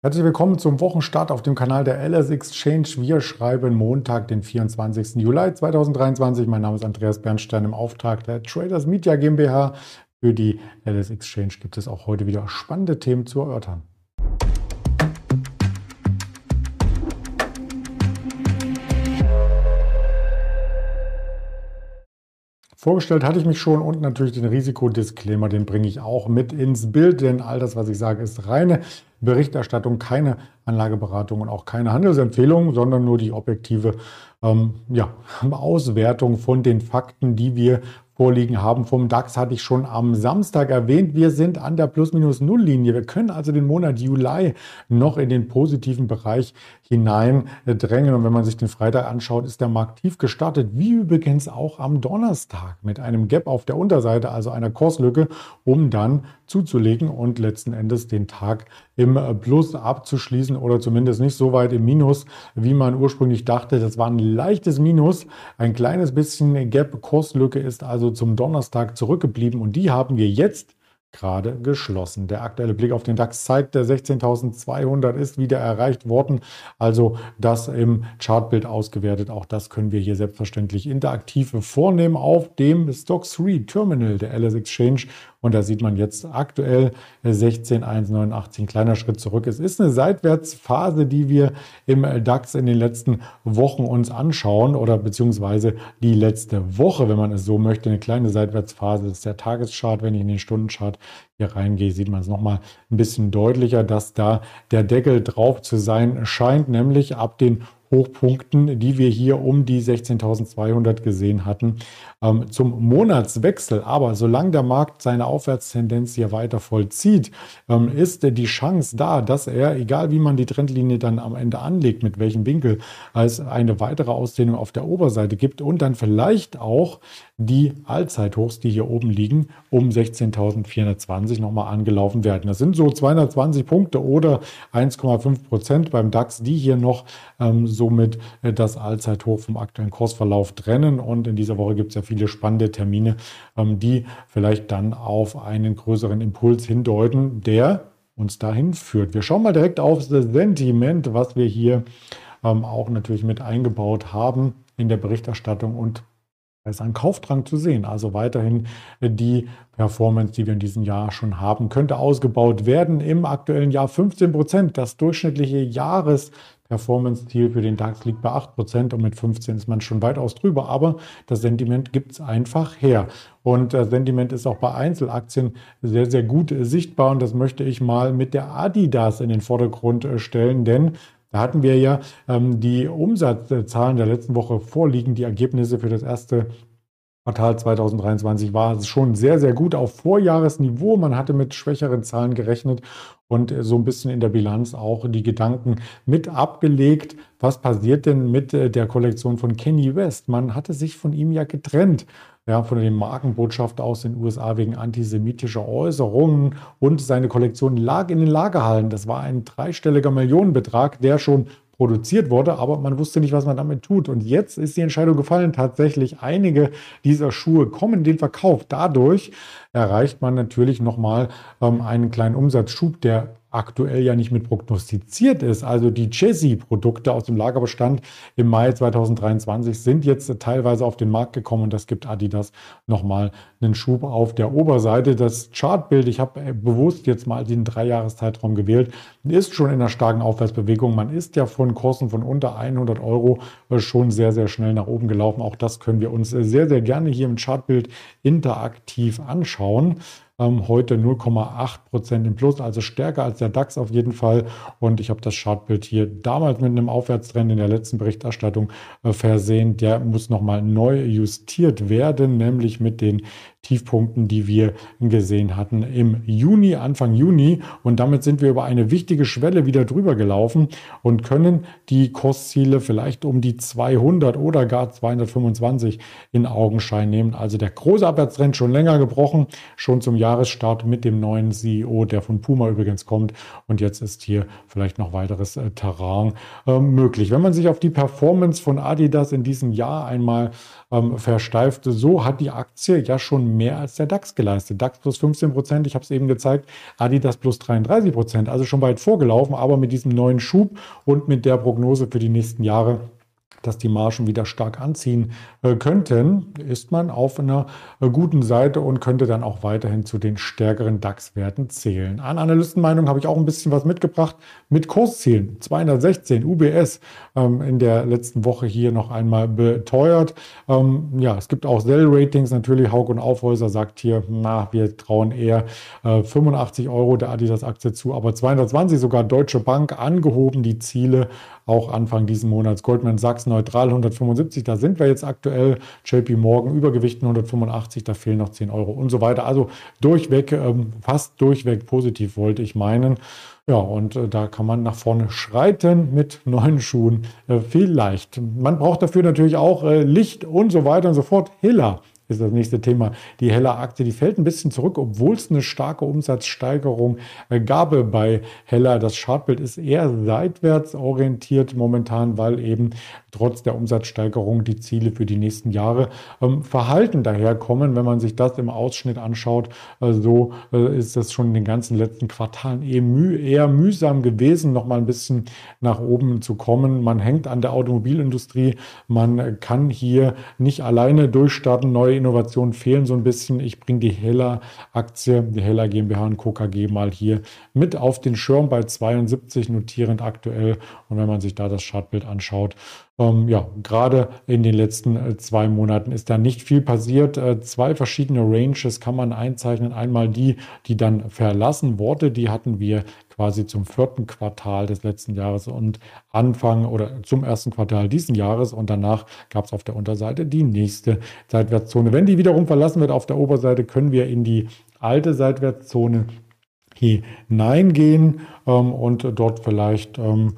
Herzlich willkommen zum Wochenstart auf dem Kanal der LS Exchange. Wir schreiben Montag, den 24. Juli 2023. Mein Name ist Andreas Bernstein im Auftrag der Traders Media GmbH. Für die LS Exchange gibt es auch heute wieder spannende Themen zu erörtern. Vorgestellt hatte ich mich schon und natürlich den Risikodisclaimer, den bringe ich auch mit ins Bild, denn all das, was ich sage, ist reine Berichterstattung, keine Anlageberatung und auch keine Handelsempfehlung, sondern nur die objektive ähm, ja, Auswertung von den Fakten, die wir vorliegen haben. Vom DAX hatte ich schon am Samstag erwähnt. Wir sind an der Plus-Minus-Null-Linie. Wir können also den Monat Juli noch in den positiven Bereich hineindrängen. Und wenn man sich den Freitag anschaut, ist der Markt tief gestartet, wie übrigens auch am Donnerstag mit einem Gap auf der Unterseite, also einer Kurslücke, um dann zuzulegen und letzten Endes den Tag im Plus abzuschließen oder zumindest nicht so weit im Minus, wie man ursprünglich dachte. Das war ein leichtes Minus, ein kleines bisschen Gap. Kurslücke ist also zum Donnerstag zurückgeblieben und die haben wir jetzt gerade geschlossen. Der aktuelle Blick auf den DAX zeigt, der 16.200 ist wieder erreicht worden. Also das im Chartbild ausgewertet. Auch das können wir hier selbstverständlich interaktiv vornehmen auf dem Stock 3 Terminal der LS Exchange. Und da sieht man jetzt aktuell 16,189, ein kleiner Schritt zurück. Es ist eine Seitwärtsphase, die wir im DAX in den letzten Wochen uns anschauen oder beziehungsweise die letzte Woche, wenn man es so möchte, eine kleine Seitwärtsphase. Das ist der Tageschart. Wenn ich in den Stundenchart hier reingehe, sieht man es nochmal ein bisschen deutlicher, dass da der Deckel drauf zu sein scheint, nämlich ab den Hochpunkten, die wir hier um die 16.200 gesehen hatten, ähm, zum Monatswechsel. Aber solange der Markt seine Aufwärtstendenz hier weiter vollzieht, ähm, ist die Chance da, dass er, egal wie man die Trendlinie dann am Ende anlegt, mit welchem Winkel, als eine weitere Ausdehnung auf der Oberseite gibt und dann vielleicht auch die Allzeithochs, die hier oben liegen, um 16.420 nochmal angelaufen werden. Das sind so 220 Punkte oder 1,5 Prozent beim DAX, die hier noch ähm, somit äh, das Allzeithoch vom aktuellen Kursverlauf trennen. Und in dieser Woche gibt es ja viele spannende Termine, ähm, die vielleicht dann auf einen größeren Impuls hindeuten, der uns dahin führt. Wir schauen mal direkt auf das Sentiment, was wir hier ähm, auch natürlich mit eingebaut haben in der Berichterstattung und da ist ein Kaufdrang zu sehen. Also weiterhin die Performance, die wir in diesem Jahr schon haben, könnte ausgebaut werden. Im aktuellen Jahr 15 Prozent. Das durchschnittliche Jahres Performance-Ziel für den DAX liegt bei 8% und mit 15 ist man schon weitaus drüber. Aber das Sentiment gibt es einfach her. Und das Sentiment ist auch bei Einzelaktien sehr, sehr gut sichtbar. Und das möchte ich mal mit der Adidas in den Vordergrund stellen, denn da hatten wir ja ähm, die Umsatzzahlen der letzten Woche vorliegen, die Ergebnisse für das erste Quartal 2023 war schon sehr, sehr gut auf Vorjahresniveau. Man hatte mit schwächeren Zahlen gerechnet und so ein bisschen in der Bilanz auch die Gedanken mit abgelegt. Was passiert denn mit äh, der Kollektion von Kenny West? Man hatte sich von ihm ja getrennt. Ja, von dem Markenbotschafter aus den USA wegen antisemitischer Äußerungen und seine Kollektion lag in den Lagerhallen. Das war ein dreistelliger Millionenbetrag, der schon produziert wurde, aber man wusste nicht, was man damit tut. Und jetzt ist die Entscheidung gefallen, tatsächlich einige dieser Schuhe kommen in den Verkauf. Dadurch erreicht man natürlich nochmal ähm, einen kleinen Umsatzschub, der aktuell ja nicht mit prognostiziert ist. Also die Chessie-Produkte aus dem Lagerbestand im Mai 2023 sind jetzt teilweise auf den Markt gekommen und das gibt Adidas nochmal einen Schub auf der Oberseite. Das Chartbild, ich habe bewusst jetzt mal den Dreijahreszeitraum gewählt, ist schon in einer starken Aufwärtsbewegung. Man ist ja von Kursen von unter 100 Euro schon sehr, sehr schnell nach oben gelaufen. Auch das können wir uns sehr, sehr gerne hier im Chartbild interaktiv anschauen. Ähm, heute 0,8 Prozent im Plus, also stärker als der DAX auf jeden Fall. Und ich habe das Chartbild hier damals mit einem Aufwärtstrend in der letzten Berichterstattung äh, versehen. Der muss nochmal neu justiert werden, nämlich mit den Tiefpunkten, die wir gesehen hatten im Juni, Anfang Juni. Und damit sind wir über eine wichtige Schwelle wieder drüber gelaufen und können die Kursziele vielleicht um die 200 oder gar 225 in Augenschein nehmen. Also der große Abwärtstrend schon länger gebrochen, schon zum Jahresstart mit dem neuen CEO, der von Puma übrigens kommt. Und jetzt ist hier vielleicht noch weiteres äh, Terrain äh, möglich. Wenn man sich auf die Performance von Adidas in diesem Jahr einmal ähm, versteift, so hat die Aktie ja schon mehr als der DAX geleistet. DAX plus 15 Prozent, ich habe es eben gezeigt, Adidas plus 33 Prozent, also schon weit vorgelaufen, aber mit diesem neuen Schub und mit der Prognose für die nächsten Jahre dass die Margen wieder stark anziehen äh, könnten, ist man auf einer äh, guten Seite und könnte dann auch weiterhin zu den stärkeren DAX-Werten zählen. An Analystenmeinung habe ich auch ein bisschen was mitgebracht mit Kurszielen. 216 UBS ähm, in der letzten Woche hier noch einmal beteuert. Ähm, ja, es gibt auch Sell-Ratings. Natürlich, Haug und Aufhäuser sagt hier, na, wir trauen eher äh, 85 Euro der Adidas-Aktie zu, aber 220 sogar Deutsche Bank angehoben die Ziele auch Anfang diesen Monats. Goldman Sachs neutral 175, da sind wir jetzt aktuell. JP Morgan Übergewichten 185, da fehlen noch 10 Euro und so weiter. Also durchweg, ähm, fast durchweg positiv wollte ich meinen. Ja, und äh, da kann man nach vorne schreiten mit neuen Schuhen. Äh, vielleicht. Man braucht dafür natürlich auch äh, Licht und so weiter und so fort. Hiller ist das nächste Thema. Die Heller Aktie, die fällt ein bisschen zurück, obwohl es eine starke Umsatzsteigerung äh, gab bei Heller. Das Chartbild ist eher seitwärts orientiert momentan, weil eben trotz der Umsatzsteigerung die Ziele für die nächsten Jahre ähm, verhalten daherkommen. Wenn man sich das im Ausschnitt anschaut, äh, so äh, ist das schon in den ganzen letzten Quartalen eher, müh eher mühsam gewesen, noch mal ein bisschen nach oben zu kommen. Man hängt an der Automobilindustrie. Man kann hier nicht alleine durchstarten, neue Innovationen fehlen so ein bisschen. Ich bringe die Heller-Aktie, die Heller GmbH und Co. KG mal hier mit auf den Schirm bei 72 notierend aktuell. Und wenn man sich da das Chartbild anschaut, ähm, ja, gerade in den letzten äh, zwei Monaten ist da nicht viel passiert. Äh, zwei verschiedene Ranges kann man einzeichnen. Einmal die, die dann verlassen wurde, die hatten wir quasi zum vierten Quartal des letzten Jahres und Anfang oder zum ersten Quartal diesen Jahres und danach gab es auf der Unterseite die nächste Seitwärtszone. Wenn die wiederum verlassen wird auf der Oberseite, können wir in die alte Seitwärtszone hineingehen ähm, und dort vielleicht ähm,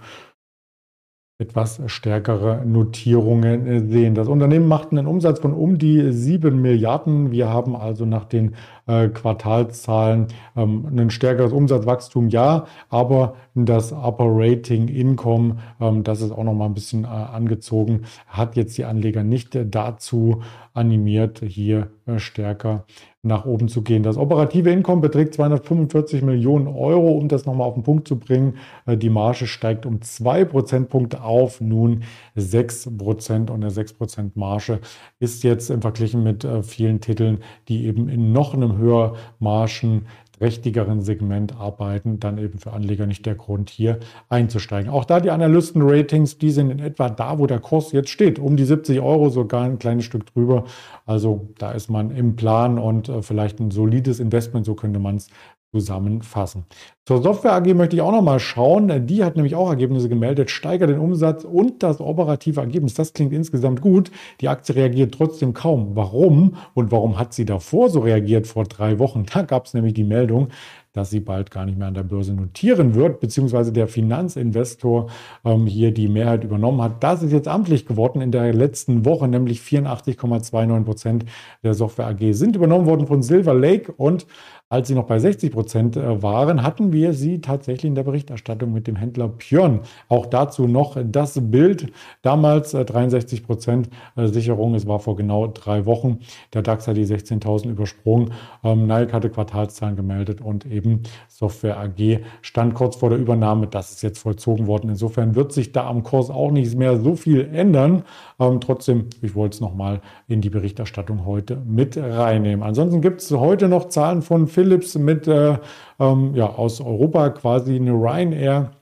etwas stärkere Notierungen äh, sehen. Das Unternehmen macht einen Umsatz von um die 7 Milliarden. Wir haben also nach den äh, Quartalszahlen ähm, ein stärkeres Umsatzwachstum, ja, aber das Operating Income, ähm, das ist auch noch mal ein bisschen äh, angezogen, hat jetzt die Anleger nicht dazu animiert, hier äh, stärker nach oben zu gehen. Das operative Income beträgt 245 Millionen Euro, um das nochmal auf den Punkt zu bringen. Äh, die Marge steigt um zwei Prozentpunkte auf, nun 6 Prozent und eine 6 Prozent Marge ist jetzt im Verglichen mit äh, vielen Titeln, die eben in noch einem höher Margen rechtigeren Segment arbeiten, dann eben für Anleger nicht der Grund, hier einzusteigen. Auch da die Analysten-Ratings, die sind in etwa da, wo der Kurs jetzt steht, um die 70 Euro, sogar ein kleines Stück drüber. Also da ist man im Plan und äh, vielleicht ein solides Investment, so könnte man es zusammenfassen. Zur Software AG möchte ich auch noch mal schauen. Die hat nämlich auch Ergebnisse gemeldet, steigert den Umsatz und das operative Ergebnis. Das klingt insgesamt gut. Die Aktie reagiert trotzdem kaum. Warum? Und warum hat sie davor so reagiert vor drei Wochen? Da gab es nämlich die Meldung, dass sie bald gar nicht mehr an der Börse notieren wird, beziehungsweise der Finanzinvestor ähm, hier die Mehrheit übernommen hat. Das ist jetzt amtlich geworden in der letzten Woche, nämlich 84,29 Prozent der Software AG sind übernommen worden von Silver Lake und als sie noch bei 60 Prozent äh, waren, hatten wir sie tatsächlich in der Berichterstattung mit dem Händler Pjörn. Auch dazu noch das Bild. Damals 63 äh, Prozent äh, Sicherung. Es war vor genau drei Wochen. Der DAX hat die 16.000 übersprungen. Ähm, Nike hatte Quartalszahlen gemeldet und eben Software AG stand kurz vor der Übernahme. Das ist jetzt vollzogen worden. Insofern wird sich da am Kurs auch nicht mehr so viel ändern. Ähm, trotzdem, ich wollte es nochmal in die Berichterstattung heute mit reinnehmen. Ansonsten gibt es heute noch Zahlen von Philips mit äh, ähm, ja, aus Europa quasi eine Ryanair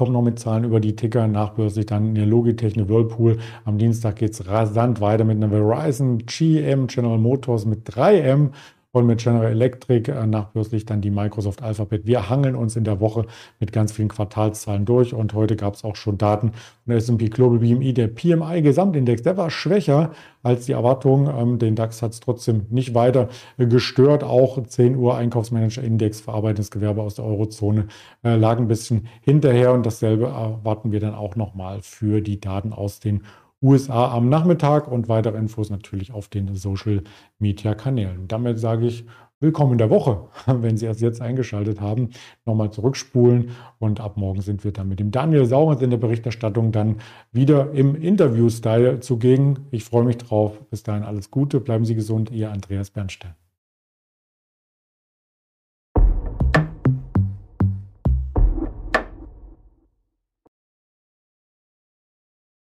kommt noch mit Zahlen über die Ticker, nachbörslich dann eine Logitech, eine Whirlpool. Am Dienstag geht es rasant weiter mit einer Verizon, GM, General Motors mit 3M und mit General Electric äh, nachbörslich dann die Microsoft Alphabet. Wir hangeln uns in der Woche mit ganz vielen Quartalszahlen durch und heute gab es auch schon Daten von der S&P Global BMI, der PMI Gesamtindex, der war schwächer als die Erwartungen. Ähm, den DAX hat es trotzdem nicht weiter gestört. Auch 10 Uhr Einkaufsmanager Index, verarbeitendes aus der Eurozone äh, lag ein bisschen hinterher und dasselbe erwarten wir dann auch nochmal für die Daten aus den USA am Nachmittag und weitere Infos natürlich auf den Social Media Kanälen. Damit sage ich Willkommen in der Woche, wenn Sie erst jetzt eingeschaltet haben, nochmal zurückspulen und ab morgen sind wir dann mit dem Daniel Saurens in der Berichterstattung dann wieder im Interview-Style zugegen. Ich freue mich drauf. Bis dahin alles Gute, bleiben Sie gesund, Ihr Andreas Bernstein.